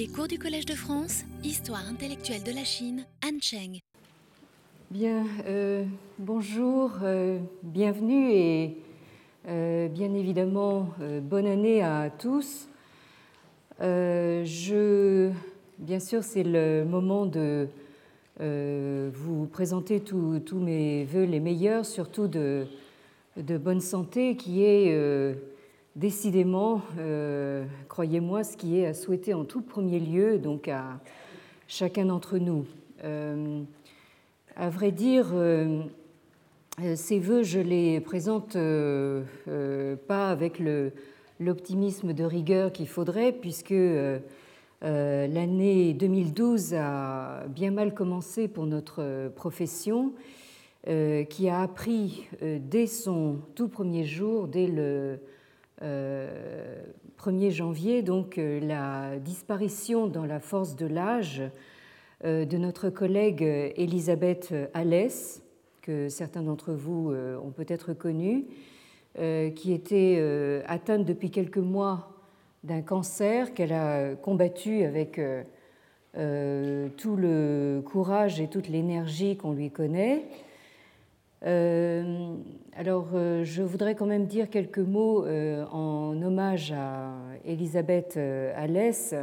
Les cours du Collège de France, Histoire intellectuelle de la Chine, Han Cheng. Bien, euh, bonjour, euh, bienvenue et euh, bien évidemment bonne année à tous. je, bien sûr, c'est le moment de vous présenter tous mes voeux les meilleurs, surtout de bonne santé, qui est décidément, euh, croyez-moi, ce qui est à souhaiter en tout premier lieu, donc à chacun d'entre nous. Euh, à vrai dire, euh, ces voeux, je les présente pas avec l'optimisme de rigueur qu'il faudrait, puisque l'année 2012 a bien mal commencé pour notre profession, qui a appris dès son tout premier jour, dès le 1er euh, janvier, donc euh, la disparition dans la force de l'âge euh, de notre collègue Elisabeth Alès, que certains d'entre vous ont peut-être connue, qui était atteinte depuis quelques mois d'un cancer qu'elle a combattu avec tout le courage et toute l'énergie qu'on lui connaît. Euh, alors, euh, je voudrais quand même dire quelques mots euh, en hommage à Elisabeth Alès,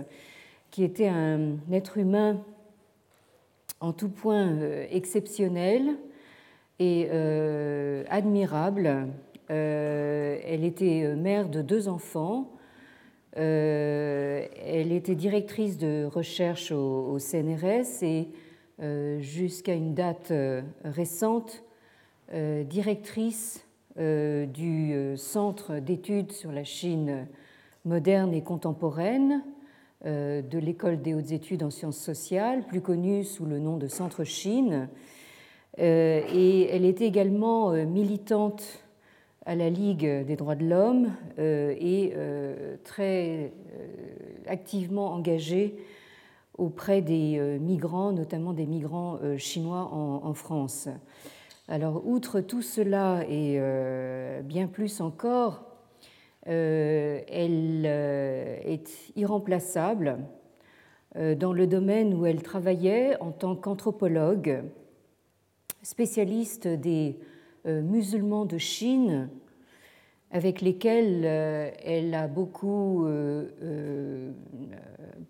qui était un être humain en tout point exceptionnel et admirable. Elle était mère de deux enfants. Elle était directrice de recherche au CNRS et jusqu'à une date récente, directrice euh, du euh, Centre d'études sur la Chine moderne et contemporaine de l'École des hautes études en sciences sociales, plus connue sous le nom de Centre Chine. Et elle était également militante à la Ligue des droits de l'homme et très activement engagée auprès des migrants, notamment des migrants chinois en France. Alors, outre tout cela et euh, bien plus encore, euh, elle euh, est irremplaçable dans le domaine où elle travaillait en tant qu'anthropologue, spécialiste des musulmans de Chine, avec lesquels elle a beaucoup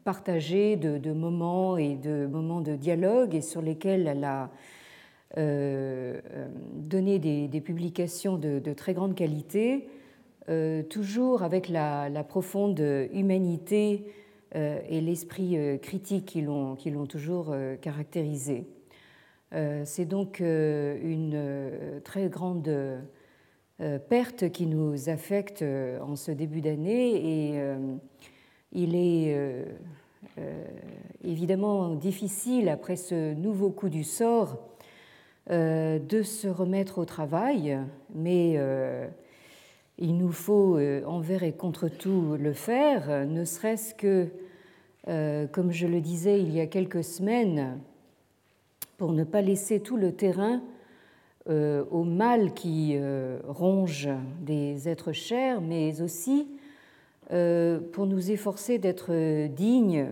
partagé de, moments et de moments de dialogue et sur lesquels elle a donner des, publications de, très grande qualité, euh, toujours avec la, profonde humanité et l'esprit critique qui l'ont toujours caractérisé. C'est donc une très grande perte qui nous affecte en ce début d'année et il est évidemment difficile après ce nouveau coup du sort euh, de se remettre au travail, mais euh, il nous faut euh, envers et contre tout le faire, ne serait-ce que, comme je le disais il y a quelques semaines, pour ne pas laisser tout le terrain au mal qui ronge des êtres chers, mais aussi pour nous efforcer d'être dignes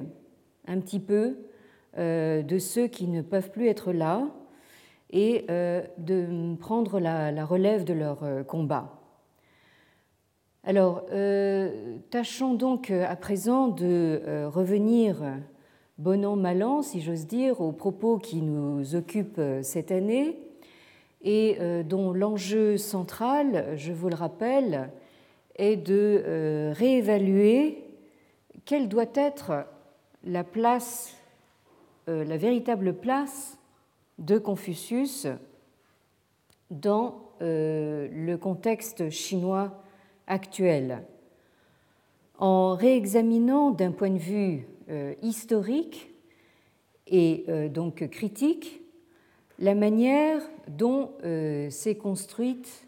un petit peu de ceux qui ne peuvent plus être là, et euh, de prendre la, relève de leur euh, combat. Alors, euh, tâchons donc à présent de revenir bon an, mal an, si j'ose dire, aux propos qui nous occupent cette année et dont l'enjeu central, je vous le rappelle, est de réévaluer quelle doit être la place, la véritable place de Confucius dans euh, le contexte chinois actuel. En réexaminant d'un point de vue euh, historique et euh, donc critique la manière dont s'est construite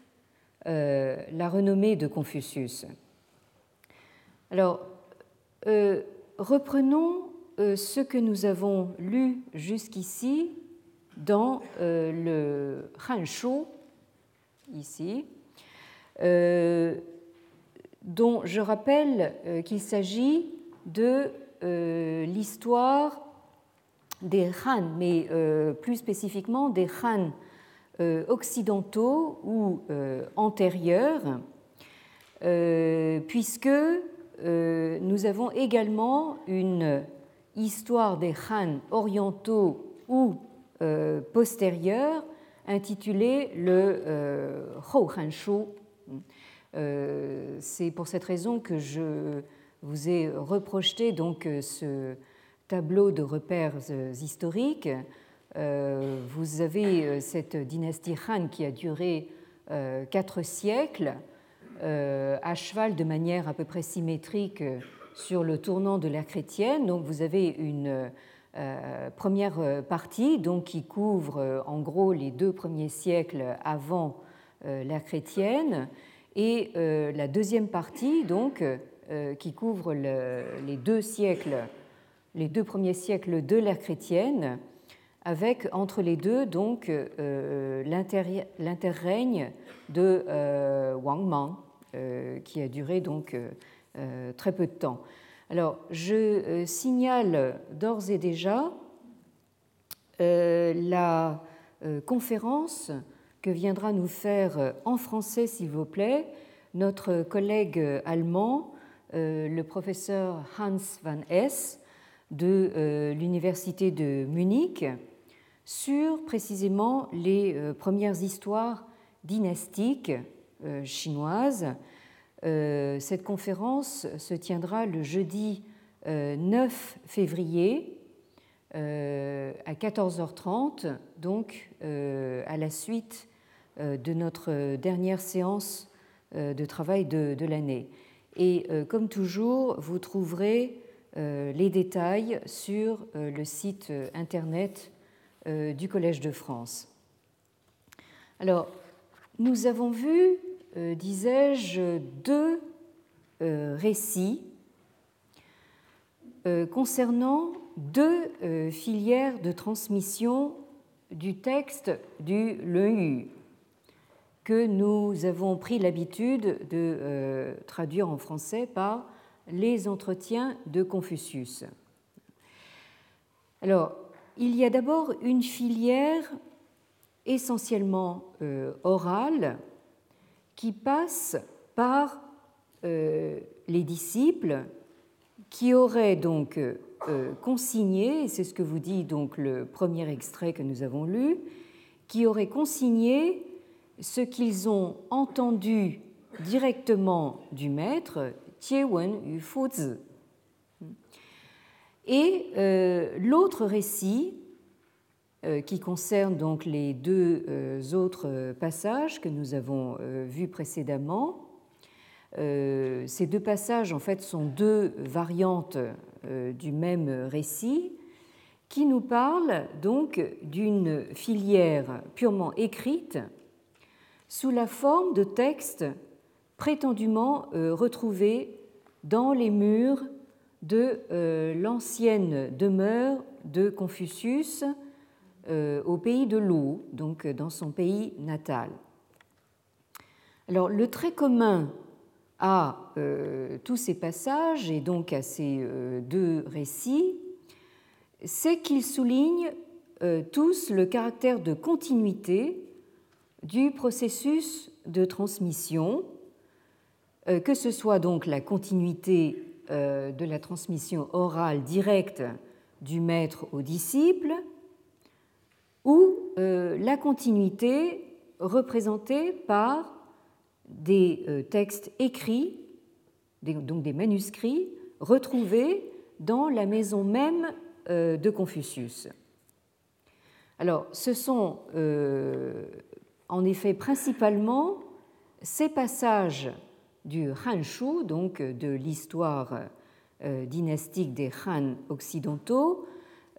la renommée de Confucius. Alors, reprenons ce que nous avons lu jusqu'ici dans euh, le Han Shu, ici, euh, dont je rappelle euh, qu'il s'agit de l'histoire des Han, mais plus spécifiquement des Han occidentaux ou antérieurs, puisque nous avons également une histoire des Han orientaux ou postérieurs intitulée le Hou Han Shu euh, c'est pour cette raison que je vous ai reproché donc euh, ce tableau de repères euh, historiques. Vous avez cette dynastie Han qui a duré quatre siècles, à cheval de manière à peu près symétrique sur le tournant de l'ère chrétienne. Donc vous avez une première partie donc, qui couvre en gros les deux premiers siècles avant l'ère chrétienne et euh, la deuxième partie, donc, euh, qui couvre les deux siècles, les deux premiers siècles de l'ère chrétienne, avec entre les deux donc euh, l'interrègne de Wang Mang, qui a duré donc très peu de temps. Alors, je signale d'ores et déjà la conférence que viendra nous faire euh, en français, s'il vous plaît, notre collègue euh, allemand, euh, le professeur Hans van Hess de l'Université de Munich, sur précisément les premières histoires dynastiques chinoises. Cette conférence se tiendra le jeudi 9 février à 14h30, donc à la suite euh, de notre dernière séance euh, de travail de, l'année. Et euh, comme toujours, vous trouverez les détails sur le site internet du Collège de France. Alors, nous avons vu, disais-je, deux récits concernant deux filières de transmission du texte du Leu que nous avons pris l'habitude de euh, traduire en français par les entretiens de Confucius. Alors, il y a d'abord une filière essentiellement euh, orale qui passe par euh, les disciples qui auraient donc consigné, et c'est ce que vous dit donc le premier extrait que nous avons lu, qui auraient consigné ce qu'ils ont entendu directement du maître, Wen Yu Fuzi. Et euh, l'autre récit, euh, qui concerne donc les deux euh, autres passages que nous avons vus précédemment, ces deux passages en fait sont deux variantes du même récit qui nous parlent donc d'une filière purement écrite sous la forme de textes prétendument euh, retrouvés dans les murs de euh, l'ancienne demeure de Confucius euh, au pays de l'eau, donc dans son pays natal. Alors le trait commun à tous ces passages et donc à ces deux récits, c'est qu'ils soulignent tous le caractère de continuité du processus de transmission, euh, que ce soit donc la continuité euh, de la transmission orale directe du maître au disciple, ou euh, la continuité représentée par des textes écrits, donc des manuscrits, retrouvés dans la maison même de Confucius. Alors, ce sont en effet principalement ces passages du Han Shu, donc de l'histoire euh, dynastique des Han occidentaux,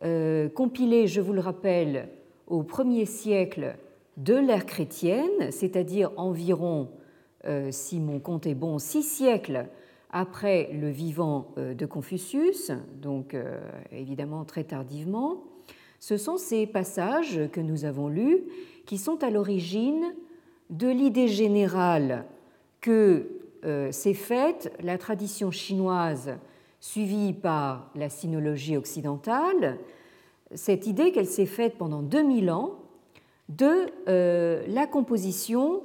euh, compilés, je vous le rappelle, au premier siècle de l'ère chrétienne, c'est-à-dire environ, euh, si mon compte est bon, six siècles après le vivant de Confucius, donc évidemment très tardivement. Ce sont ces passages que nous avons lus qui sont à l'origine de l'idée générale que euh, s'est faite la tradition chinoise suivie par la sinologie occidentale, cette idée qu'elle s'est faite pendant 2000 ans de euh, la composition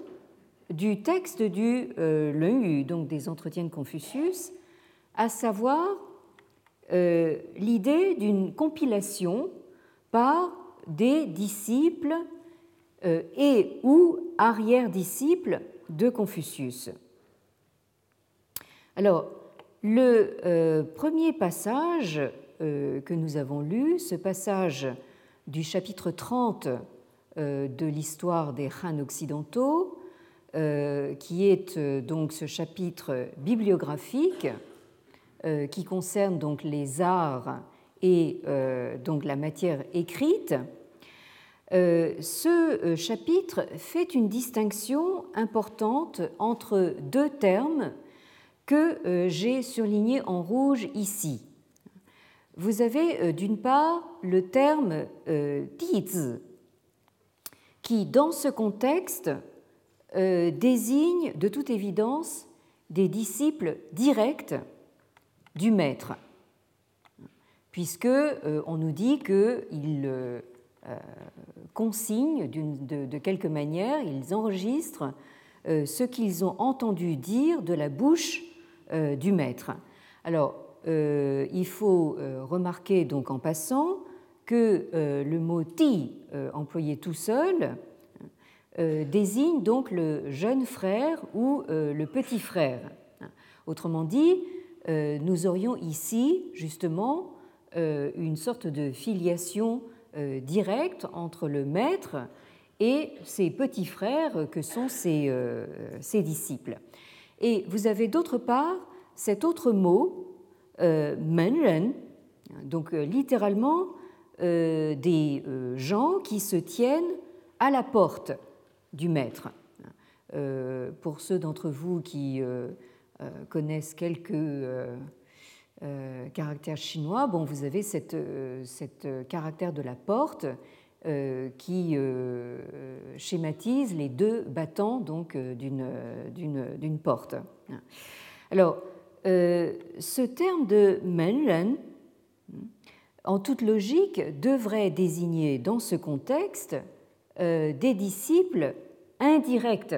du texte du euh, donc des entretiens de Confucius, à savoir euh, l'idée d'une compilation par des disciples euh, et ou arrière-disciples de Confucius. Alors, le premier passage que nous avons lu, ce passage du chapitre 30 de l'histoire des Han occidentaux, qui est donc ce chapitre bibliographique euh, qui concerne donc les arts et euh, donc la matière écrite, euh, ce chapitre fait une distinction importante entre deux termes que j'ai surlignés en rouge ici. Vous avez d'une part le terme tizi, qui dans ce contexte désigne de toute évidence des disciples directs du maître, puisque euh, on nous dit qu'ils euh, euh, consignent de, quelque manière, ils enregistrent ce qu'ils ont entendu dire de la bouche du maître. Il faut remarquer donc en passant que le mot ti employé tout seul désigne donc le jeune frère ou le petit frère. Autrement dit, euh, nous aurions ici justement euh, une sorte de filiation euh, directe entre le maître et ses petits frères que sont ses, disciples. Et vous avez d'autre part cet autre mot, menren, donc littéralement des gens qui se tiennent à la porte du maître. Pour ceux d'entre vous qui euh, connaissent quelques euh, euh, caractères chinois, bon, vous avez cette caractère de la porte qui schématise les deux battants donc d'une porte. Alors, ce terme de menren, en toute logique, devrait désigner dans ce contexte des disciples indirects.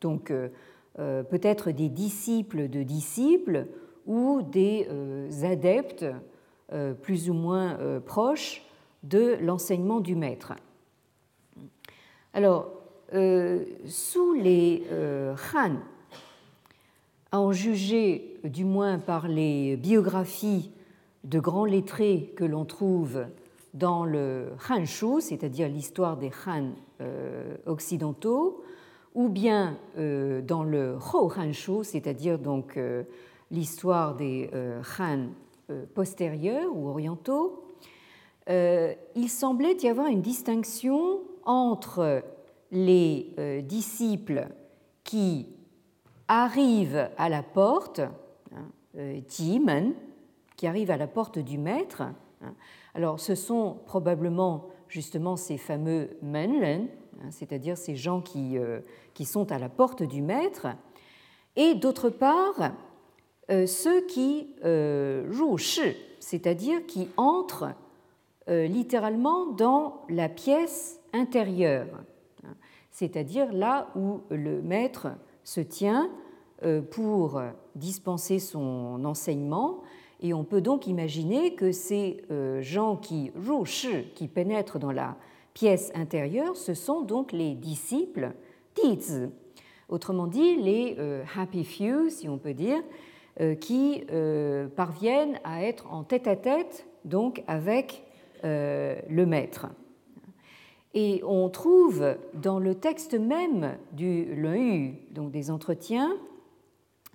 Donc, euh, peut-être des disciples de disciples ou des euh, adeptes euh, plus ou moins proches de l'enseignement du maître. Alors, sous les Han, à en juger du moins par les biographies de grands lettrés que l'on trouve dans le Han Shu, c'est-à-dire l'histoire des Han occidentaux, ou bien euh, dans le Hou Hanshu, c'est-à-dire donc euh, l'histoire des euh, Han postérieurs ou orientaux, il semblait y avoir une distinction entre les disciples qui arrivent à la porte, hein, qui arrivent à la porte du maître. Hein. Alors, ce sont probablement justement ces fameux Menren, Hein, c'est-à-dire ces gens qui, euh, qui, sont à la porte du maître, et d'autre part euh, ceux qui euh, jouent c'est-à-dire qui entrent littéralement dans la pièce intérieure, c'est-à-dire là où le maître se tient pour dispenser son enseignement. Et on peut donc imaginer que ces gens qui qui pénètrent dans la pièces intérieures, ce sont donc les disciples autrement dit les euh, happy few, si on peut dire, euh, qui euh, parviennent à être en tête-à-tête donc avec le maître. Et on trouve dans le texte même du Yu, donc des entretiens,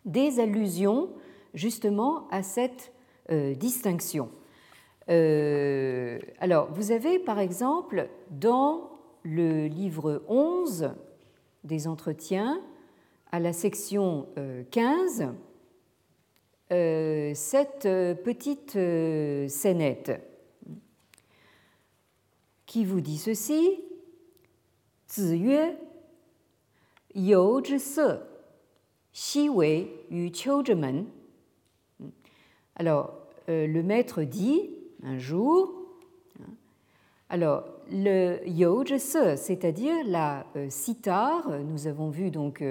des allusions justement à cette distinction. Euh, alors, vous avez par exemple dans le livre 11 des entretiens, à la section 15, euh, euh, cette petite scénette qui vous dit ceci zhi se, xi wei yu qiu zhi men. Alors, le maître dit un jour, hein, alors le se, c'est-à-dire la sitar, nous avons vu donc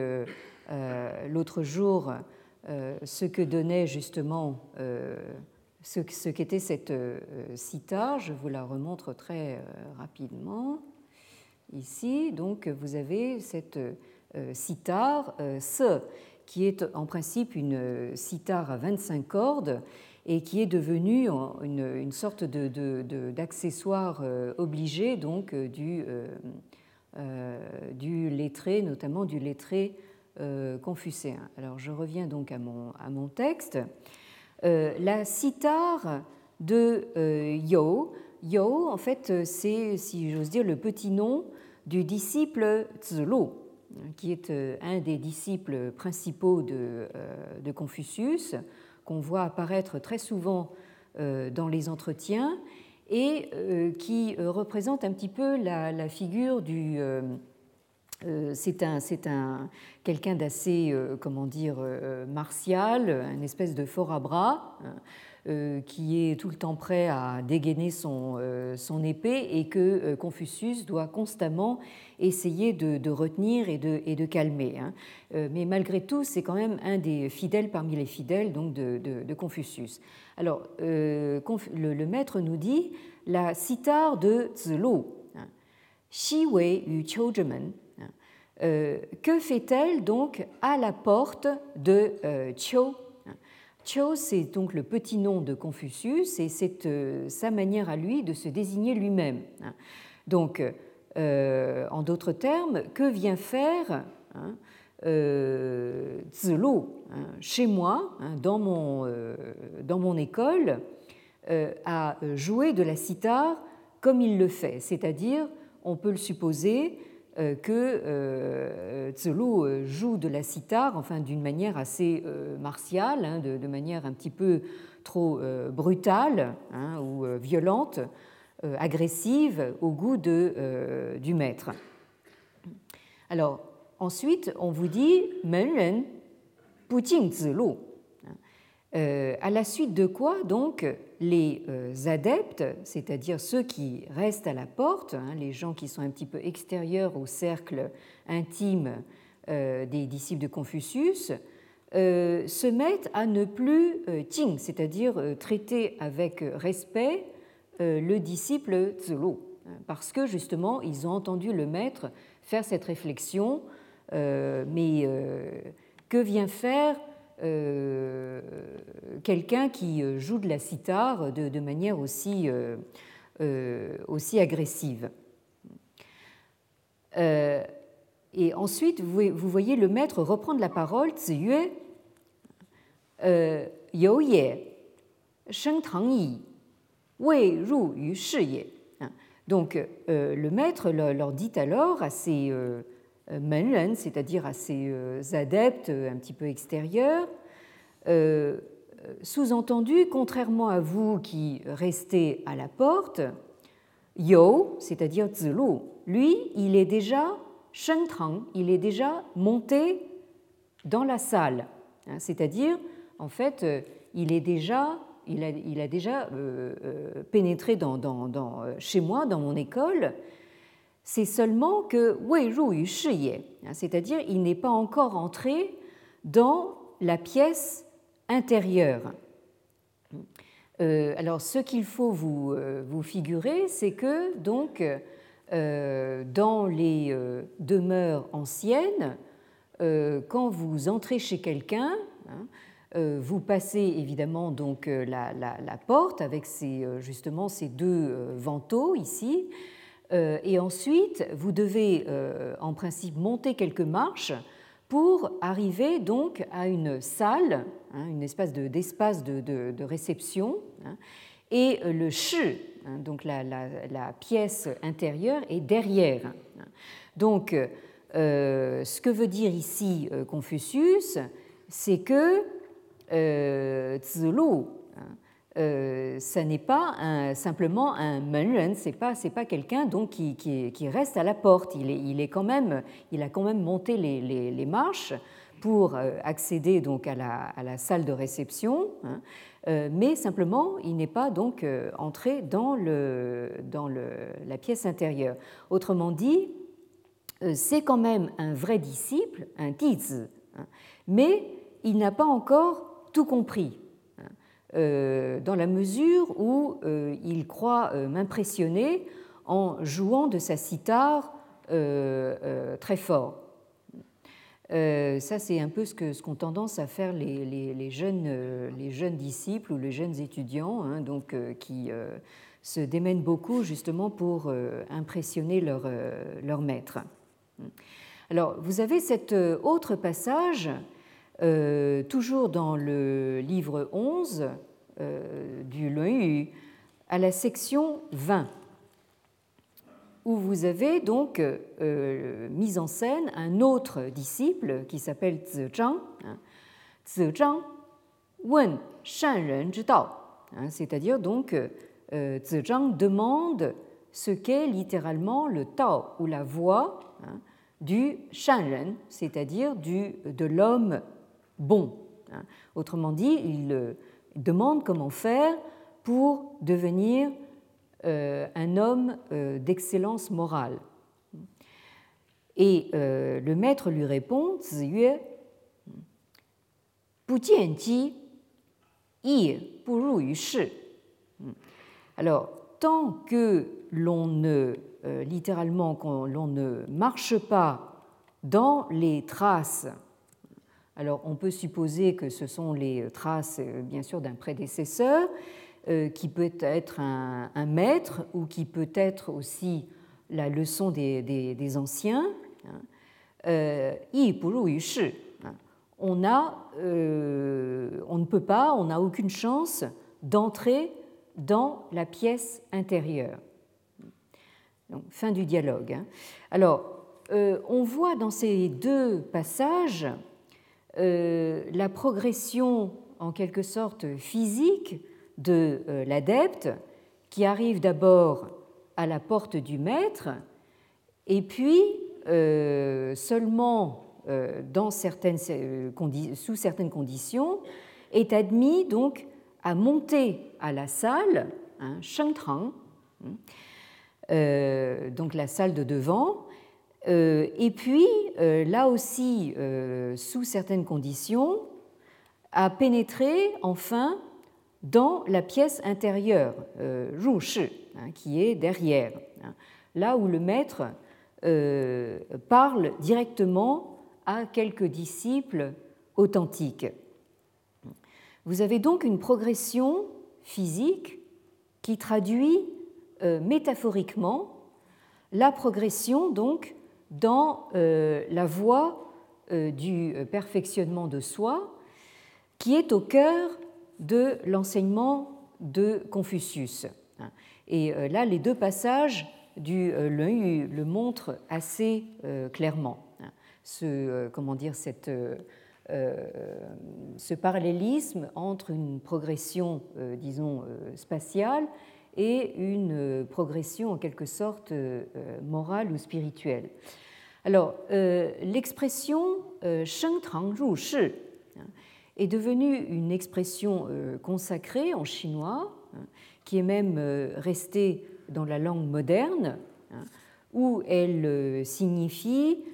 l'autre jour ce que donnait justement ce, qu'était cette sitar, je vous la remontre très rapidement. Ici, donc, vous avez cette sitar, se, qui est en principe une sitar à 25 cordes et qui est devenue une, sorte d'accessoire de, obligé donc du, du lettré, notamment du lettré confucéen. Alors je reviens donc à mon, texte. la sitar de Yo, Yo en fait c'est, si j'ose dire, le petit nom du disciple Zulu, qui est euh, un des disciples principaux de, euh, de Confucius, qu'on voit apparaître très souvent euh, dans les entretiens et qui représente un petit peu la, figure du... c'est un, un, quelqu'un d'assez, comment dire, martial, une espèce de fort à bras, hein, qui est tout le temps prêt à dégainer son, euh, épée et que euh, Confucius doit constamment essayer de, retenir et de, calmer. Hein. Mais malgré tout, c'est quand même un des fidèles parmi les fidèles donc de, Confucius. Alors, le, maître nous dit la cithare de Zulu, hein, Xi Wei yu hein, que fait-elle donc à la porte de Qiu C'est donc le petit nom de Confucius et c'est euh, sa manière à lui de se désigner lui-même. Hein. Donc, euh, en d'autres termes, que vient faire hein, euh, hein chez moi, hein, dans, mon, dans mon école, à jouer de la cithare comme il le fait, c'est-à-dire, on peut le supposer, que euh, Tselu euh, joue de la sitar, enfin d'une manière assez martiale, hein, de, manière un petit peu trop brutale hein, ou violente, agressive au goût de, du maître. Alors ensuite, on vous dit Menren Puting Zelu. Euh, à la suite de quoi, donc, les euh, adeptes, c'est-à-dire ceux qui restent à la porte, hein, les gens qui sont un petit peu extérieurs au cercle intime euh, des disciples de Confucius, se mettent à ne plus ting, c'est-à-dire traiter avec respect le disciple Zulu, hein, parce que justement, ils ont entendu le maître faire cette réflexion, mais que vient faire euh, quelqu'un qui euh, joue de la sitar de, manière aussi, euh, aussi agressive. et ensuite, vous, voyez le maître reprendre la parole, Ziyue, You Ye, Sheng Tang Wei Ye. Donc, le maître leur dit alors à ces euh, menren, c'est-à-dire à ces euh, adeptes un petit peu extérieurs. Euh, sous-entendu, contrairement à vous qui restez à la porte, Yo, c'est-à-dire Zulu, lui, il est déjà Shengtang, il est déjà monté dans la salle. Hein, c'est-à-dire, en fait, il est déjà, il a, déjà pénétré dans, chez moi, dans mon école, c'est seulement que Wei hein, c'est-à-dire il n'est pas encore entré dans la pièce intérieure. Euh, alors, ce qu'il faut vous, euh, vous figurer, c'est que donc euh, dans les demeures anciennes, quand vous entrez chez quelqu'un, hein, vous passez évidemment donc la, la, porte avec justement ces deux vantaux ici, et ensuite, vous devez euh, en principe monter quelques marches pour arriver donc à une salle, hein, une espèce d'espace de, réception. Hein. et euh, le shi, hein, donc la, pièce intérieure, est derrière. Donc, ce que veut dire ici Confucius, c'est que Zulu, euh, ça n'est pas simplement un menren, c'est pas pas quelqu'un donc qui, reste à la porte. Il est, quand même il a quand même monté les, marches pour accéder donc à la, salle de réception, hein, mais simplement il n'est pas donc entré dans, la pièce intérieure. Autrement dit, c'est quand même un vrai disciple, un tizi, hein, mais il n'a pas encore tout compris. Euh, dans la mesure où euh, il croit euh, m'impressionner en jouant de sa cithare très fort. ça, c'est un peu ce qu'ont ce qu'ont tendance à faire les, les, jeunes, les, jeunes, disciples ou les jeunes étudiants, hein, donc, qui se démènent beaucoup justement pour impressionner leur, leur, maître. Alors, vous avez cet autre passage euh, toujours dans le livre 11 euh, du Luan à la section 20, où vous avez donc euh, mis en scène un autre disciple qui s'appelle Zizhang. Hein. Zizhang wen shan ren hein, c'est-à-dire donc Zizhang demande ce qu'est littéralement le Tao ou la voie hein, du Shanren, c'est-à-dire de l'homme bon. Hein. Autrement dit, il demande comment faire pour devenir euh, un homme euh, d'excellence morale. Et euh, le maître lui répond, Ziyue, alors, tant que l'on ne, littéralement, l'on ne marche pas dans les traces alors on peut supposer que ce sont les traces, euh, bien sûr, d'un prédécesseur, euh, qui peut être un, maître ou qui peut être aussi la leçon des, anciens. Hein. Euh, hein. On, a, on ne peut pas, on n'a aucune chance d'entrer dans la pièce intérieure. fin du dialogue. Hein. Alors, on voit dans ces deux passages euh, la progression en quelque sorte physique de euh, l'adepte qui arrive d'abord à la porte du maître et puis euh, seulement dans certaines, sous certaines conditions est admis donc à monter à la salle, hein, Shengtrang, hein, donc la salle de devant, euh, et puis, euh, là aussi, euh, sous certaines conditions, a pénétré enfin dans la pièce intérieure, Ru hein, qui est derrière, hein, là où le maître parle directement à quelques disciples authentiques. Vous avez donc une progression physique qui traduit métaphoriquement la progression donc dans euh, la voie euh, du perfectionnement de soi, qui est au cœur de l'enseignement de Confucius. Et euh, là, les deux passages du Lun le montrent assez clairement. Ce, comment dire, cette, ce parallélisme entre une progression, disons, spatiale et une progression en quelque sorte morale ou spirituelle. Alors, euh, l'expression euh, Sheng Tang Ru hein, est devenue une expression euh, consacrée en chinois, hein, qui est même restée dans la langue moderne, hein, où elle signifie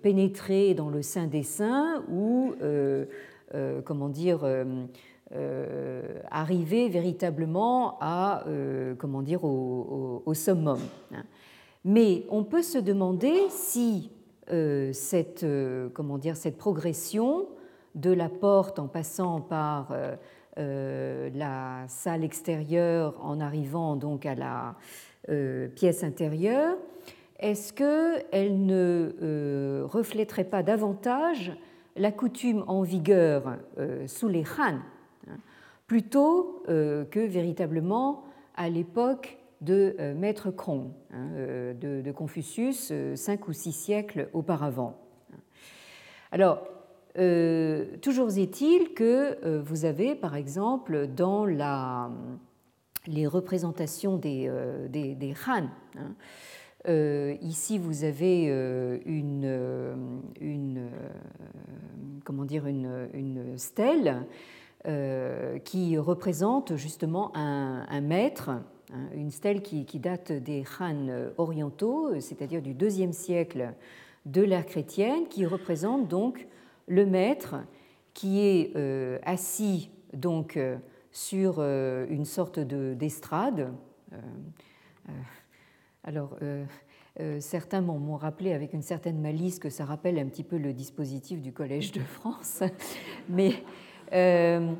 pénétrer dans le sein des saints ou, comment dire, arriver véritablement à, comment dire, au, au summum. Mais on peut se demander si euh, cette, euh, comment dire, cette progression de la porte en passant par euh, la salle extérieure en arrivant donc à la pièce intérieure, est-ce qu'elle ne reflèterait pas davantage la coutume en vigueur sous les Han, hein, plutôt que véritablement à l'époque de euh, Maître Krong, hein, euh, de, Confucius, euh, cinq ou six siècles auparavant. Alors, toujours est-il que vous avez, par exemple, dans la, les représentations des, Han, hein, ici, vous avez une, une stèle qui représente justement un, maître une stèle qui, date des Han orientaux, c'est-à-dire du deuxième siècle de l'ère chrétienne, qui représente donc le maître qui est euh, assis donc euh, sur euh, une sorte d'estrade. alors, certains m'ont rappelé avec une certaine malice que ça rappelle un petit peu le dispositif du Collège de France, mais et, euh,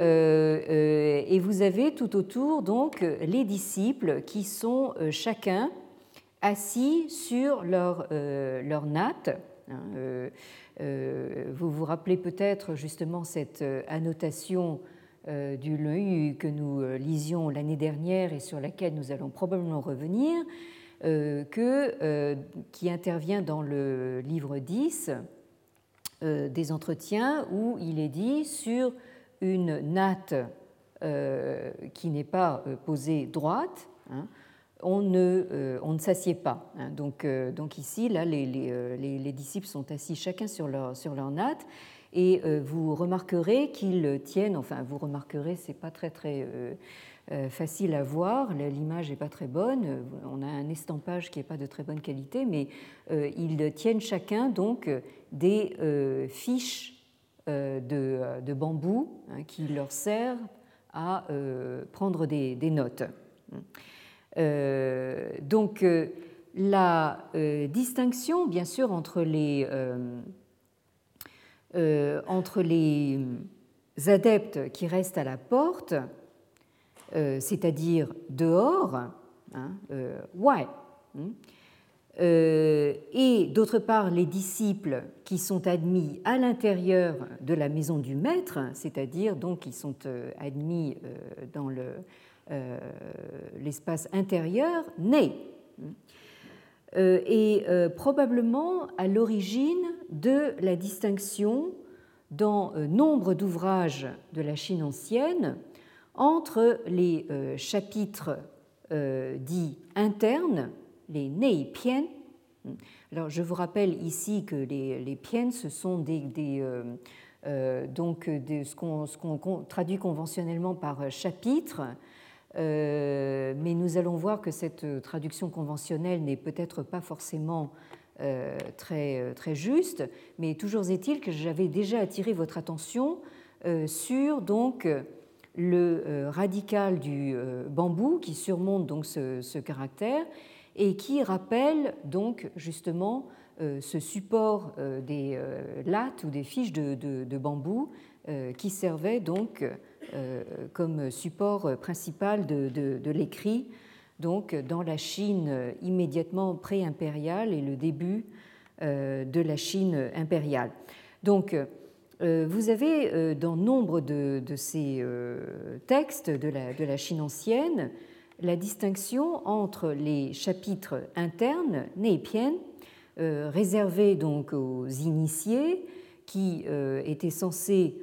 euh, et, vous avez tout autour donc les disciples qui sont chacun assis sur leur, leur natte. Hein, vous vous rappelez peut-être justement cette annotation du Leu que nous lisions l'année dernière et sur laquelle nous allons probablement revenir, que, qui intervient dans le livre 10 euh, des entretiens où il est dit sur une natte euh, qui n'est pas euh, posée droite, hein, on ne, s'assied pas. Hein. donc, ici, là, les, les, les, disciples sont assis chacun sur leur, sur leur natte et vous remarquerez qu'ils tiennent, enfin vous remarquerez, c'est pas très très euh, facile à voir. L'image n'est pas très bonne. On a un estampage qui n'est pas de très bonne qualité, mais euh, ils tiennent chacun donc des euh, fiches de, bambou hein, qui leur servent à prendre des, notes. donc la distinction, bien sûr, entre les, entre les adeptes qui restent à la porte euh, c'est-à-dire dehors, hein, euh, hein, euh, et d'autre part les disciples qui sont admis à l'intérieur de la maison du maître, c'est-à-dire donc qui sont admis dans l'espace intérieur, né. Hein. et probablement à l'origine de la distinction dans nombre d'ouvrages de la Chine ancienne entre les euh, chapitres euh, dits internes, les Nei Pian. Alors, je vous rappelle ici que les, les ce sont des, euh, donc ce qu'on traduit conventionnellement par chapitre, mais nous allons voir que cette traduction conventionnelle n'est peut-être pas forcément très, juste, mais toujours est-il que j'avais déjà attiré votre attention sur donc le euh, radical du euh, bambou qui surmonte donc ce, caractère et qui rappelle donc justement euh, ce support des lattes ou des fiches de, bambou qui servait donc comme support principal de, l'écrit donc dans la Chine immédiatement pré-impériale et le début de la Chine impériale. Donc euh, vous avez euh, dans nombre de, ces euh, textes de la, Chine ancienne la distinction entre les chapitres internes, Neipien, réservés donc aux initiés, qui étaient censés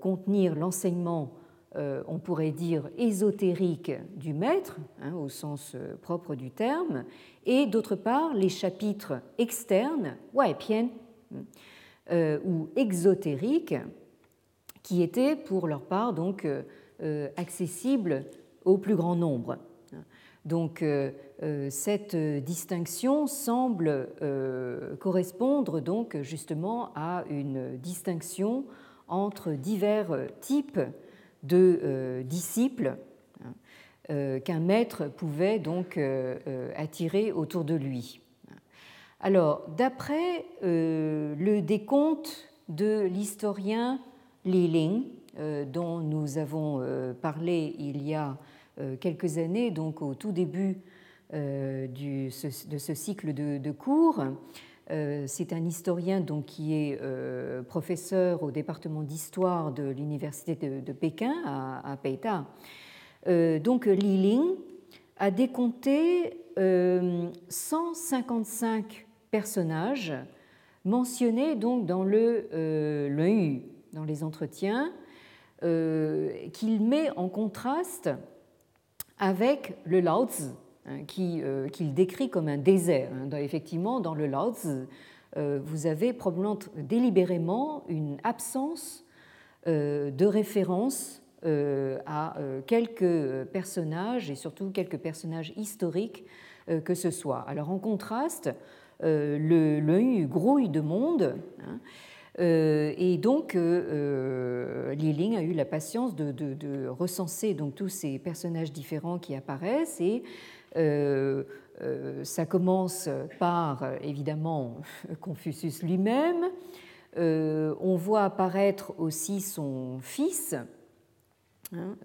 contenir l'enseignement, on pourrait dire, ésotérique du maître, hein, au sens propre du terme, et d'autre part les chapitres externes, Waipien, euh, ou exotériques, qui étaient pour leur part donc euh, euh, accessibles au plus grand nombre. Donc cette distinction semble correspondre donc justement à une distinction entre divers types de disciples hein, qu'un maître pouvait donc attirer autour de lui. Alors, d'après euh, le décompte de l'historien Li Ling, euh, dont nous avons euh, parlé il y a quelques années, donc au tout début de ce cycle de, cours, c'est un historien donc, qui est professeur au département d'histoire de l'université de, Pékin à, Peita. donc Li Ling a décompté 155 personnages mentionnés donc dans le, euh, dans les entretiens, euh, qu'il met en contraste avec le Lao hein, qu'il décrit comme un désert. effectivement, dans le Lao vous avez probablement délibérément une absence de référence à quelques personnages et surtout quelques personnages historiques que ce soit. Alors en contraste, le, le grouille de monde. Hein, euh, et donc, euh, euh, Li Ling a eu la patience de, recenser donc, tous ces personnages différents qui apparaissent. Et ça commence par, évidemment, Confucius lui-même. on voit apparaître aussi son fils, hein,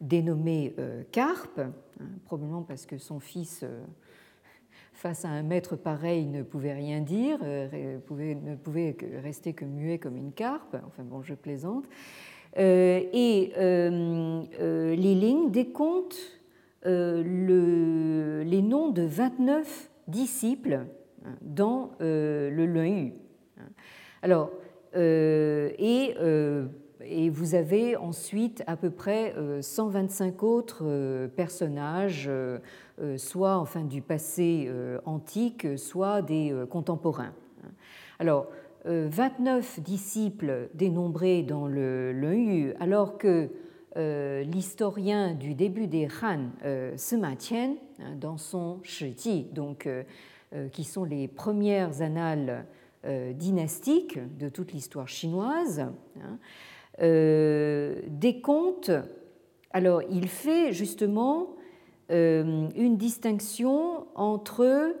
dénommé Carpe, hein, probablement parce que son fils face à un maître pareil, ne pouvait rien dire, euh, ne pouvait rester que muet comme une carpe. Enfin bon, je plaisante. Euh, et euh, Li Ling décompte les noms de 29 disciples hein, dans le Lun Alors, et et vous avez ensuite à peu près 125 autres personnages euh, soit enfin du passé euh, antique, soit des euh, contemporains. Alors, 29 disciples dénombrés dans le, le alors que l'historien du début des Han, Sima Qian, hein, dans son Shiji, donc, qui sont les premières annales dynastiques de toute l'histoire chinoise, hein, décompte. Alors, il fait justement euh, une distinction entre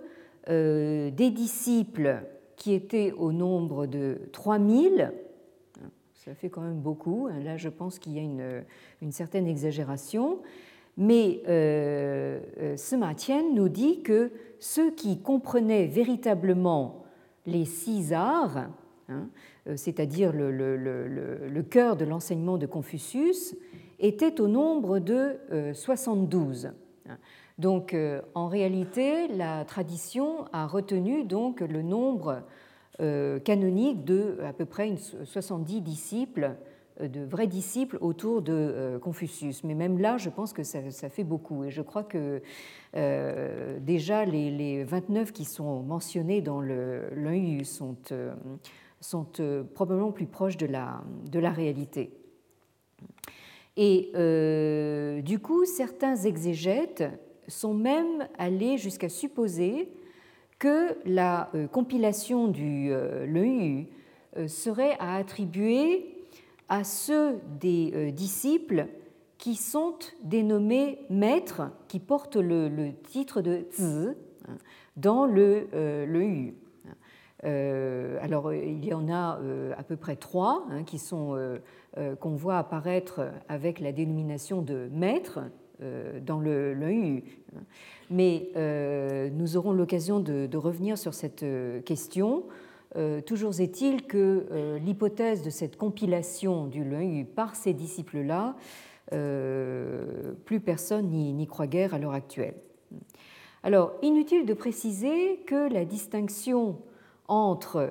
euh, des disciples qui étaient au nombre de 3000, ça fait quand même beaucoup, hein. là je pense qu'il y a une, certaine exagération, mais euh, ce maintien nous dit que ceux qui comprenaient véritablement les six arts, hein, c'est-à-dire le, cœur de l'enseignement de Confucius, étaient au nombre de 72. Donc, euh, en réalité, la tradition a retenu donc le nombre euh, canonique de à peu près 70 disciples, euh, de vrais disciples autour de Confucius. Mais même là, je pense que ça, fait beaucoup. Et je crois que déjà les, 29 qui sont mentionnés dans le sont, sont probablement plus proches de la, réalité. Et du coup, certains exégètes sont même allés jusqu'à supposer que la euh, compilation du euh, LEU euh, serait à attribuer à ceux des disciples qui sont dénommés maîtres, qui portent le, titre de Zi hein, dans le LEU. Alors, il y en a à peu près trois hein, qui sont qu'on voit apparaître avec la dénomination de maître, euh, dans le, Mais euh, nous aurons l'occasion de, revenir sur cette euh, question. toujours est-il que l'hypothèse de cette compilation du Leu par ces disciples-là, plus personne n'y croit guère à l'heure actuelle. Alors, inutile de préciser que la distinction entre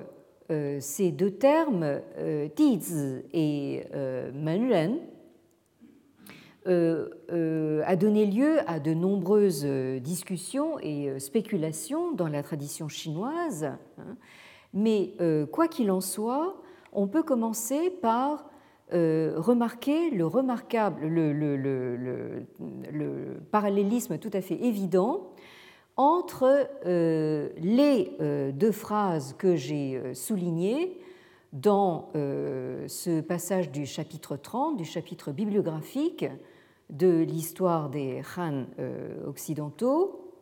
ces deux termes, Dizi et Menren, euh, euh, a donné lieu à de nombreuses euh, discussions et spéculations dans la tradition chinoise. Hein. Mais quoi qu'il en soit, on peut commencer par remarquer le remarquable, le, le, parallélisme tout à fait évident entre les deux phrases que j'ai soulignées dans ce passage du chapitre 30, du chapitre bibliographique, de l'histoire des Han euh, occidentaux,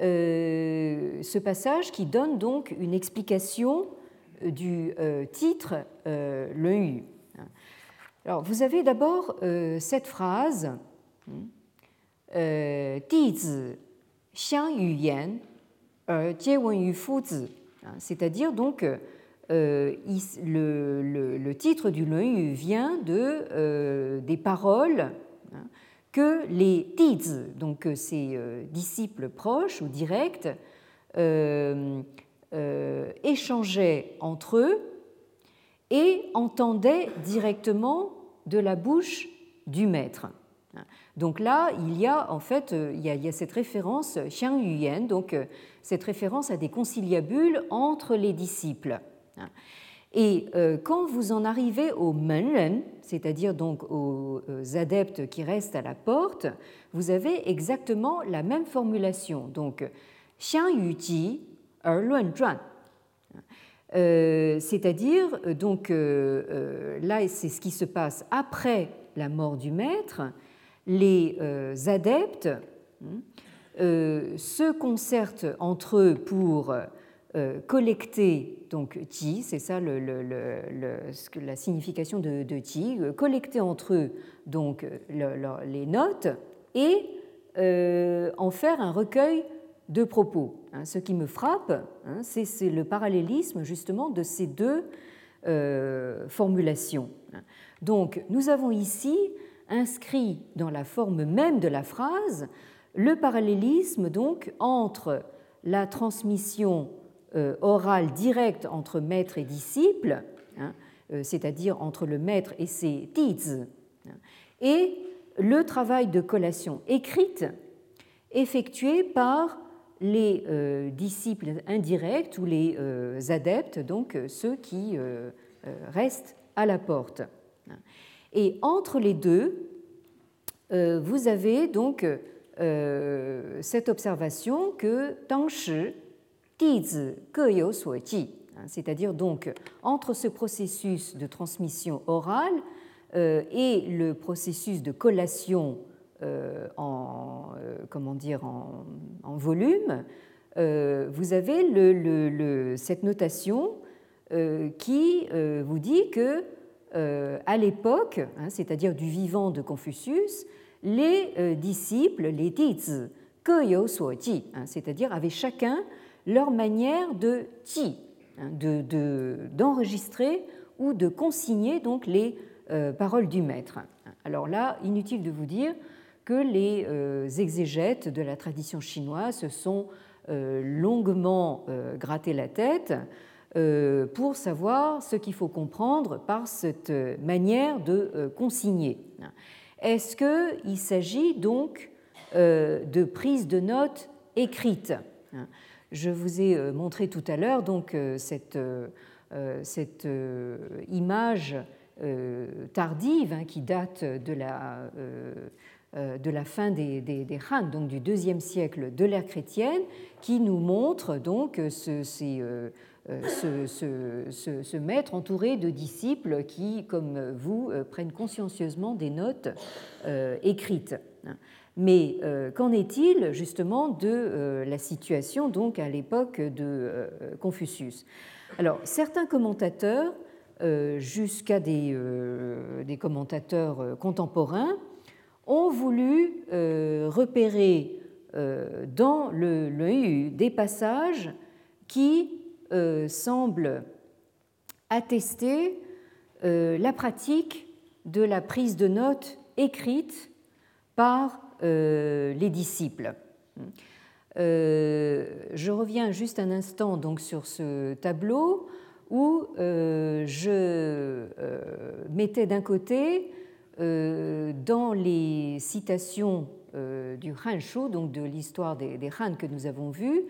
euh, ce passage qui donne donc une explication euh, du titre Le Yu. Alors, vous avez d'abord cette phrase Yu fu c'est-à-dire donc le, le, titre du Yu vient de, des paroles Hein, que les tizi, donc euh, euh, disciples proches ou directs, euh, échangeaient entre eux et entendaient directement de la bouche du maître. Donc là, il y a en fait il y a, cette référence Xiang Yuyan, donc cette référence à des conciliabules entre les disciples. Et quand vous en arrivez aux Menren, c'est-à-dire donc aux adeptes qui restent à la porte, vous avez exactement la même formulation. Donc Xiang Yu Ji, Er Luan Zhuan. Euh, c'est-à-dire, euh, donc euh, là, c'est ce qui se passe après la mort du maître. Les adeptes hein, se concertent entre eux pour collecter donc Qi, c'est ça la signification de, de Qi, collecter entre eux donc les notes et en faire un recueil deux propos. Hein. Ce qui me frappe, hein, c'est le parallélisme justement de ces deux euh, formulations. Donc nous avons ici inscrit dans la forme même de la phrase le parallélisme donc entre la transmission euh, orale directe entre maître et disciple, hein, euh, c'est-à-dire entre le maître et ses tiz, et le travail de collation écrite effectué par les euh, disciples indirects ou les adeptes, donc ceux qui restent à la porte. Et entre les deux, vous avez donc cette observation que Tangshi, Dizi, Keyo Suoji, c'est-à-dire donc entre ce processus de transmission orale et le processus de collation euh, en, euh, comment dire, en, volume, euh, vous avez le, cette notation qui vous dit que à l'époque, hein, c'est-à-dire du vivant de Confucius, les disciples, les tizi, que suoji, hein, c'est-à-dire avaient chacun leur manière de ti, hein, d'enregistrer de, ou de consigner donc les paroles du maître. Alors là, inutile de vous dire que les euh, exégètes de la tradition chinoise se sont euh, longuement euh, gratté la tête pour savoir ce qu'il faut comprendre par cette manière de consigner. Est-ce qu'il s'agit donc de prise de notes écrites? Je vous ai montré tout à l'heure donc cette, cette image tardive hein, qui date de la euh, de la fin des, des, Han, donc du deuxième siècle de l'ère chrétienne, qui nous montre donc ce, euh, euh, maître entouré de disciples qui, comme vous, prennent consciencieusement des notes écrites. Mais qu'en est-il justement de la situation donc à l'époque de Confucius? Alors, certains commentateurs, jusqu'à des, commentateurs contemporains, ont voulu euh, repérer euh, dans le, le des passages qui euh, semblent attester la pratique de la prise de notes écrite par les disciples. je reviens juste un instant donc sur ce tableau où je mettais d'un côté euh, dans les citations euh, du Han Shu, donc de l'histoire des, Han que nous avons euh,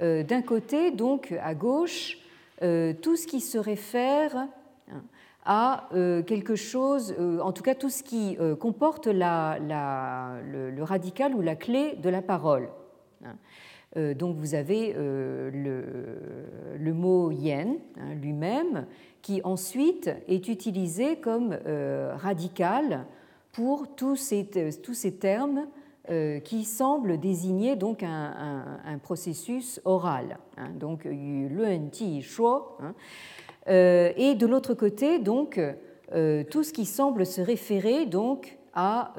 d'un côté, donc à gauche, tout ce qui se réfère à quelque chose, en tout cas tout ce qui comporte le, radical ou la clé de la parole. Hein. Donc vous avez le, mot yen hein, lui-même qui ensuite est utilisé comme euh, radical pour tous ces, tous ces termes euh, qui semblent désigner donc un, processus oral. Hein, donc luen ti shuo. Hein. Euh, et de l'autre côté, donc tout ce qui semble se référer donc à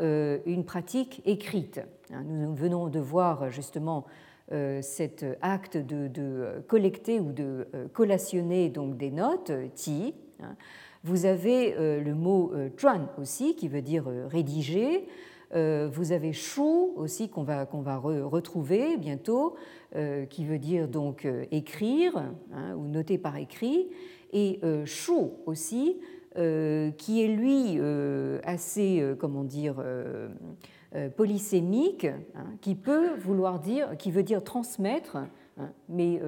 une pratique écrite. Hein. Nous venons de voir justement euh, cet acte de, collecter ou de euh, collationner donc des notes, ti. Hein. Vous avez euh, le mot chuan aussi, qui veut dire rédiger. Vous avez shu aussi qu'on va, retrouver bientôt, qui veut dire donc écrire hein, ou noter par écrit. Et shu aussi, qui est lui assez, comment dire, polysémique, hein, qui peut vouloir dire, qui veut dire transmettre, hein, mais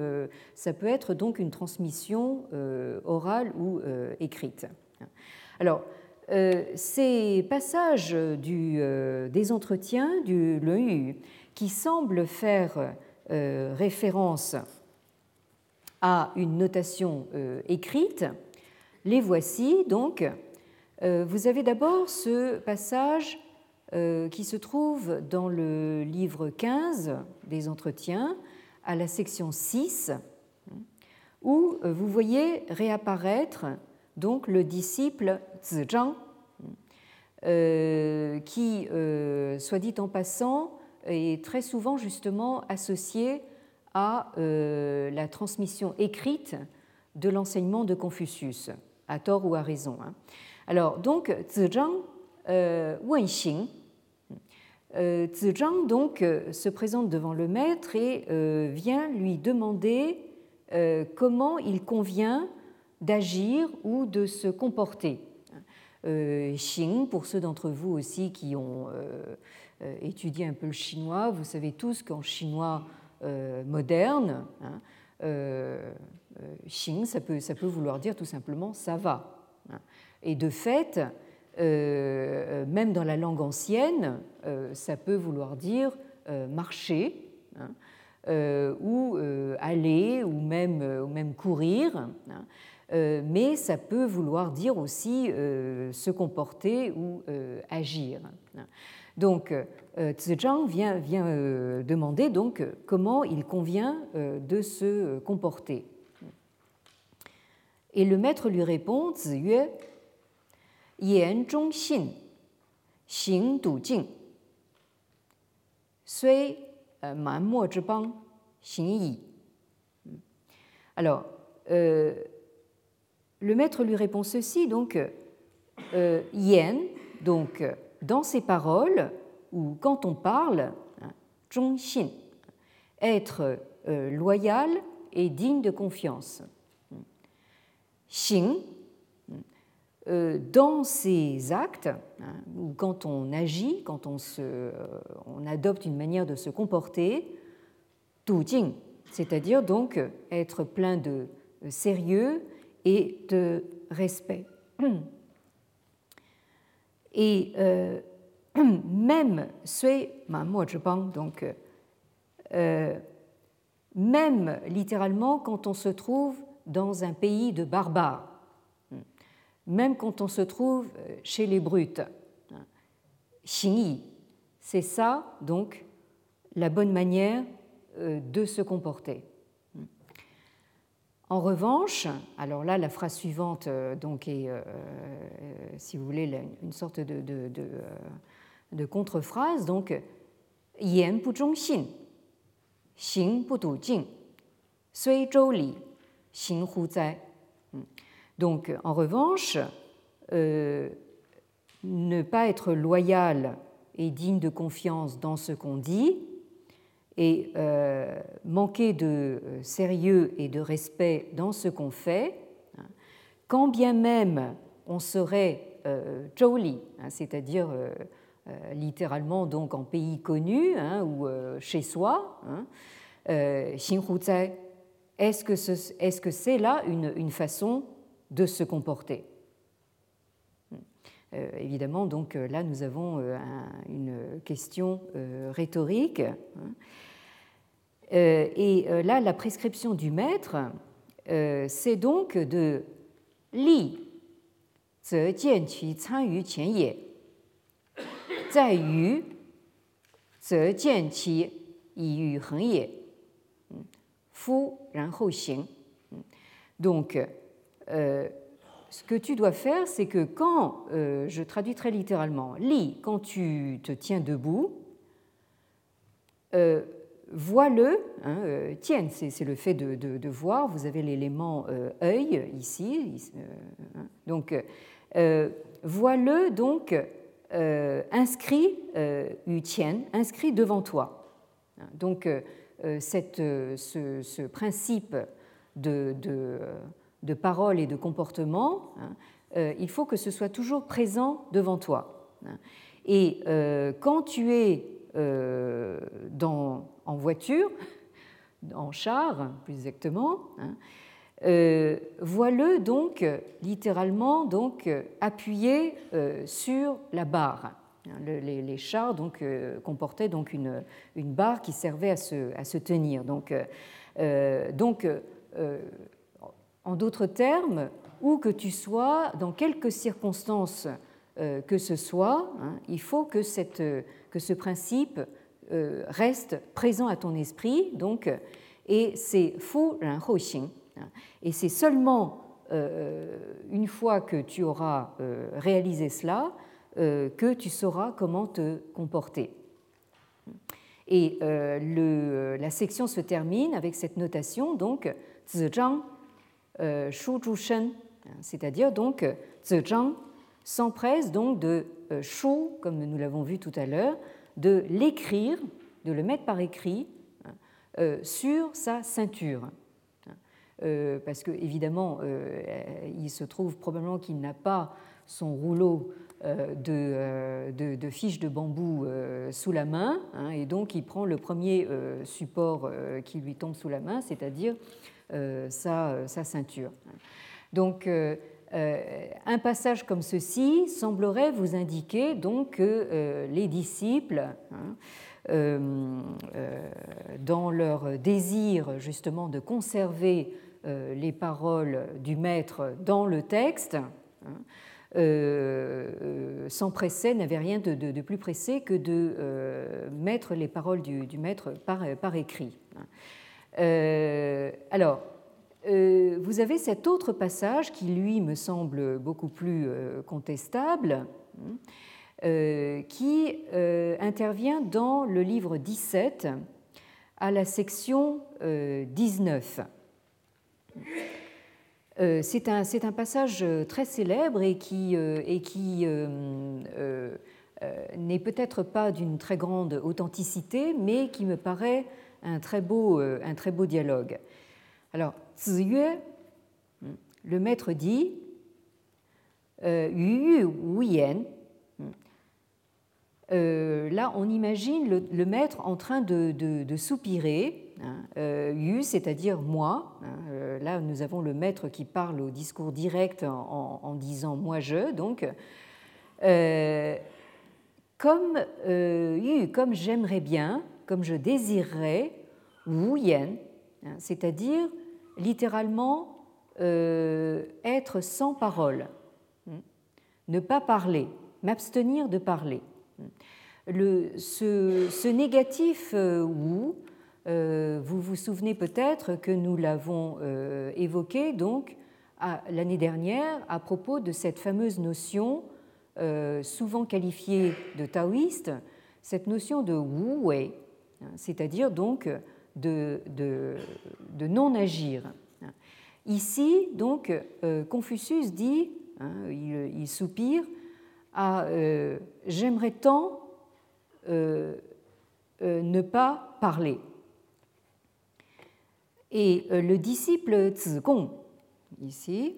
ça peut être donc une transmission orale ou écrite. Alors, ces passages du, des entretiens du Leu qui semblent faire référence à une notation euh, écrite. Les voici donc. Euh, vous avez d'abord ce passage euh, qui se trouve dans le livre 15 des entretiens, à la section 6, où vous voyez réapparaître donc le disciple Zizhang, qui, soit dit en passant, est très souvent justement associé à euh, la transmission écrite de l'enseignement de Confucius, à tort ou à raison. Hein. Alors, donc, Zizhang euh, Wenxing, euh, Zizhang donc se présente devant le maître et vient lui demander comment il convient d'agir ou de se comporter. Xing, pour ceux d'entre vous aussi qui ont étudié un peu le chinois, vous savez tous qu'en chinois euh, moderne. Hein, euh, euh, Xing, ça peut, ça peut vouloir dire tout simplement ça va. Hein. Et de fait, même dans la langue ancienne, ça peut vouloir dire marcher hein, ou aller ou même, ou même courir. Mais ça peut vouloir dire aussi se comporter ou agir. Donc, euh, Zhang vient, vient euh, demander donc comment il convient euh, de se comporter. Et le maître lui répond Ziyue, Yan zhong xin, xing du jing, sui man mo bang, xing yi. Alors, le maître lui répond ceci donc, Yan, donc, dans ses paroles, ou quand on parle, hein, zhongxin, être euh, loyal et digne de confiance. Xing, euh, dans ses actes, hein, ou quand on agit, quand on, euh, on adopte une manière de se comporter, tu jing, c'est-à-dire donc être plein de sérieux et de respect. Et même donc euh, même littéralement quand on se trouve dans un pays de barbares, même quand on se trouve euh, chez les brutes. Xingyi, c'est ça donc la bonne manière euh, de se comporter. En revanche, alors là, la phrase suivante donc est, si vous voulez, une sorte de, contre-phrase, donc bu xin, xing sui zhou li, xing hu zai. Donc, en revanche, euh, ne pas être loyal et digne de confiance dans ce qu'on dit, et euh, manquer de euh, sérieux et de respect dans ce qu'on fait, hein, quand bien même on serait euh, hein, c'est-à-dire euh, littéralement donc en pays connu hein, ou chez soi. Est-ce que c'est là une, façon de se comporter? Évidemment, donc là nous avons une question rhétorique. Euh, et euh, là, la prescription du maître, euh, c'est donc de li zhe qi yu qian ye, zai yu zhe jian qi yi yu heng ye, fu ran hou xing. Donc, ce que tu dois faire, c'est que quand, je traduis très littéralement, li, quand tu te tiens debout, vois-le, hein, euh, tiens, c'est le fait de, voir, vous avez l'élément euh, œil ici, hein, donc vois-le donc euh, inscrit, euh, inscrit devant toi. Donc, euh, cette, ce, principe de, de, parole et de comportement hein, il faut que ce soit toujours présent devant toi. Et quand tu es dans, en voiture, en char plus exactement, hein, vois-le donc littéralement donc appuyé sur la barre. les, chars donc, comportaient donc une, une, barre qui servait à se, à se tenir. Donc, donc en d'autres termes, où que tu sois, dans quelques circonstances euh, que ce soit, hein, il faut que, cette, que, ce principe euh, reste présent à ton esprit, donc, et c'est fu ran ho xing. Hein. Et c'est seulement euh, une fois que tu auras réalisé cela que tu sauras comment te comporter. Et la section se termine avec cette notation, donc, zizhang euh, Shu Shen, c'est-à-dire donc Zhejiang s'empresse donc de euh, Shu, comme nous l'avons vu tout à l'heure, de l'écrire, de le mettre par écrit hein, euh, sur sa ceinture. parce que évidemment, il se trouve probablement qu'il n'a pas son rouleau de, de, fiches de bambou sous la main, hein, et donc il prend le premier support qui lui tombe sous la main, c'est-à-dire euh, sa, sa, ceinture. Donc, euh, euh, un passage comme ceci semblerait vous indiquer donc que les disciples, hein, dans leur désir justement de conserver les paroles du maître dans le texte, hein, s'empressaient, n'avaient rien de, plus pressé que de mettre les paroles du, maître par, écrit. Euh, euh, vous avez cet autre passage qui, lui, me semble beaucoup plus euh, contestable, hein, qui intervient dans le livre 17 à la section 19. C'est un, un, passage très célèbre et qui, et qui n'est peut-être pas d'une très grande authenticité, mais qui me paraît un très beau, euh, un très beau dialogue. Alors, Le maître dit euh, Yu Wu Yan. Euh, là, on imagine le, maître en train de, soupirer. Hein, yu, c'est-à-dire moi. Hein, là, nous avons le maître qui parle au discours direct en, en disant moi je. Donc, comme Yu, comme j'aimerais bien, comme je désirerais Wu Yen, hein, c'est-à-dire littéralement euh, être sans parole, hein, ne pas parler, m'abstenir de parler. Le, ce, négatif euh, Wu, euh, vous vous souvenez peut-être que nous l'avons évoqué donc l'année dernière à propos de cette fameuse notion souvent qualifiée de taoïste, cette notion de Wu Wei, c'est-à-dire donc de, non-agir. Ici, donc, euh, Confucius dit, hein, il, soupire, à euh, J'aimerais tant euh, ne pas parler. Et le disciple Gong, ici,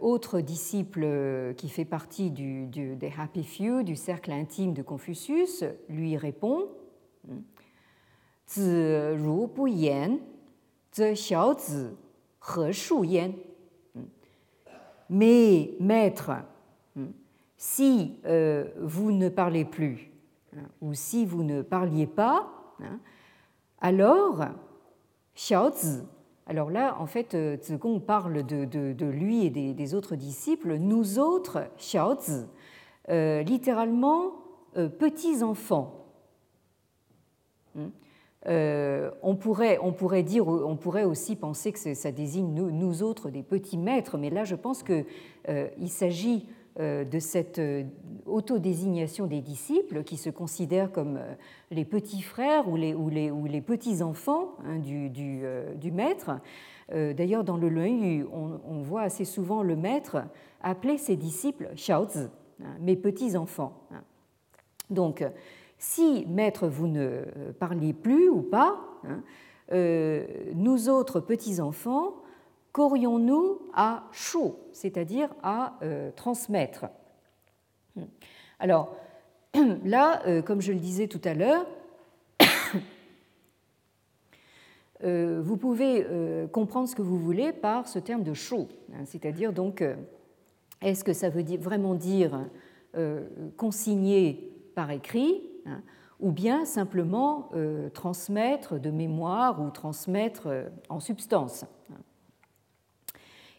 autre disciple qui fait partie des Happy Few, du cercle intime de Confucius, lui répond mais maître, si euh, vous ne parlez plus ou si vous ne parliez pas, alors alors là, en fait, Zigong parle de, lui et des, autres disciples, nous autres, Xiaozi, littéralement petits enfants. Euh, on, pourrait, on, pourrait dire, on pourrait aussi penser que ça désigne nous, autres des petits maîtres, mais là je pense qu'il euh, s'agit euh, de cette autodésignation des disciples qui se considèrent comme les petits frères ou les, petits enfants hein, du, maître. D'ailleurs, dans le Luan on, on, voit assez souvent le maître appeler ses disciples Xiaozi, hein, mes petits enfants. Hein. Donc, si, maître, vous ne parliez plus ou pas, hein, euh, nous autres petits-enfants, qu'aurions-nous à chaud, c'est-à-dire à transmettre Alors, là, comme je le disais tout à l'heure, vous pouvez comprendre ce que vous voulez par ce terme de chaud, hein, c'est-à-dire donc, est-ce que ça veut vraiment dire consigner par écrit hein, ou bien simplement euh, transmettre de mémoire ou transmettre euh, en substance.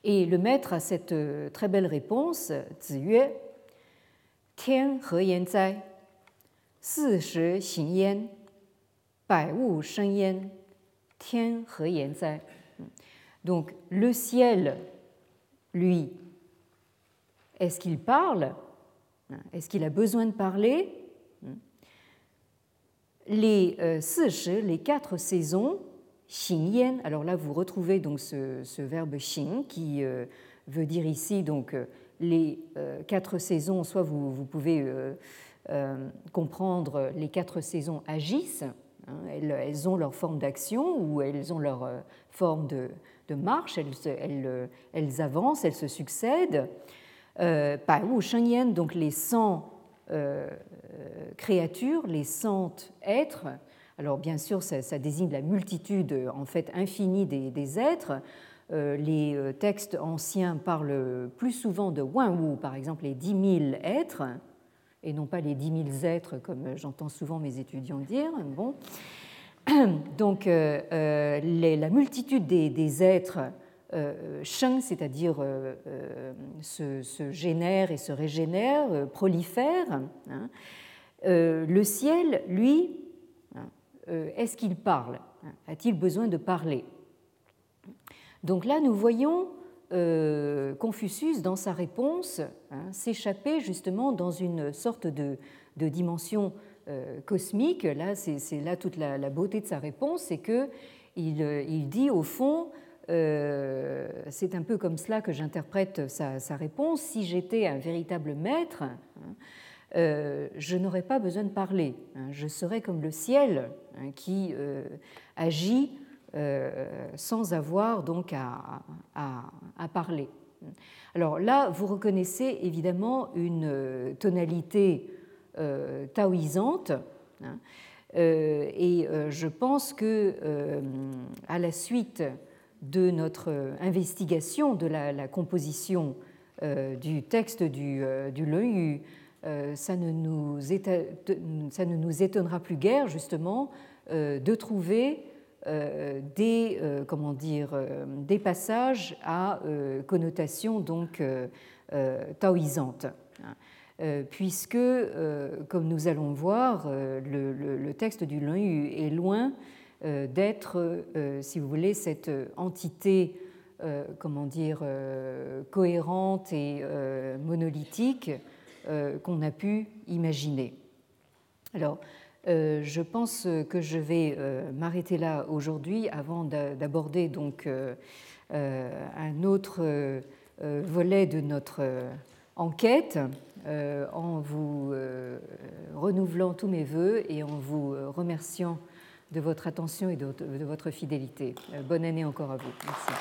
Et le maître a cette euh, très belle réponse, Ziyue, Tian he yan zai, si shi xing yan, bai wu sheng yan, Tian he yan zai. Donc le ciel, lui, est-ce qu'il parle Est-ce qu'il a besoin de parler les euh, les quatre saisons, Xing alors là vous retrouvez donc ce, verbe Xing qui euh, veut dire ici donc euh, les quatre saisons, soit vous, pouvez comprendre les quatre saisons agissent, hein, elles, ont leur forme d'action ou elles ont leur forme de, marche, elles, avancent, elles se succèdent. Euh, ou Shengyan, donc les 100 créatures, les cent êtres. Alors bien sûr, ça, désigne la multitude en fait infinie des, êtres. Euh, les euh, textes anciens parlent plus souvent de Wu, par exemple les dix mille êtres, et non pas les dix mille êtres comme j'entends souvent mes étudiants dire. Bon. Donc euh, la multitude des, êtres sheng, c'est-à-dire se, génèrent et se régénèrent, prolifèrent. Hein, euh, le ciel, lui, hein, euh, est-ce qu'il parle hein, A-t-il besoin de parler? Donc là, nous voyons euh, Confucius, dans sa réponse, s'échapper justement dans une sorte de, dimension cosmique. Là, c'est là toute la, beauté de sa réponse, c'est que il, dit au fond, c'est un peu comme cela que j'interprète sa, sa, réponse, si j'étais un véritable maître, euh, je n'aurais pas besoin de parler. Hein. Je serais comme le ciel hein, qui euh, agit euh, sans avoir donc à, parler. Alors là, vous reconnaissez évidemment une tonalité taoïsante. Hein. et je pense que à la suite de notre investigation de la, composition du texte du, du euh, ça ne, nous étonnera plus guère justement euh, de trouver euh, des, passages à connotation donc taoïsante, puisque, comme nous allons voir, le, texte du Yu est loin d'être, si vous voulez, cette entité, comment dire, cohérente et monolithique euh, qu'on a pu imaginer. Alors, euh, je pense que je vais euh, m'arrêter là aujourd'hui avant d'aborder donc un autre volet de notre enquête en vous renouvelant tous mes voeux et en vous remerciant de votre attention et de votre fidélité. Bonne année encore à vous. Merci.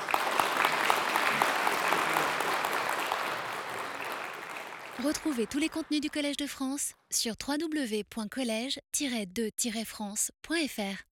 Retrouvez tous les contenus du Collège de France sur www.colège-2-france.fr.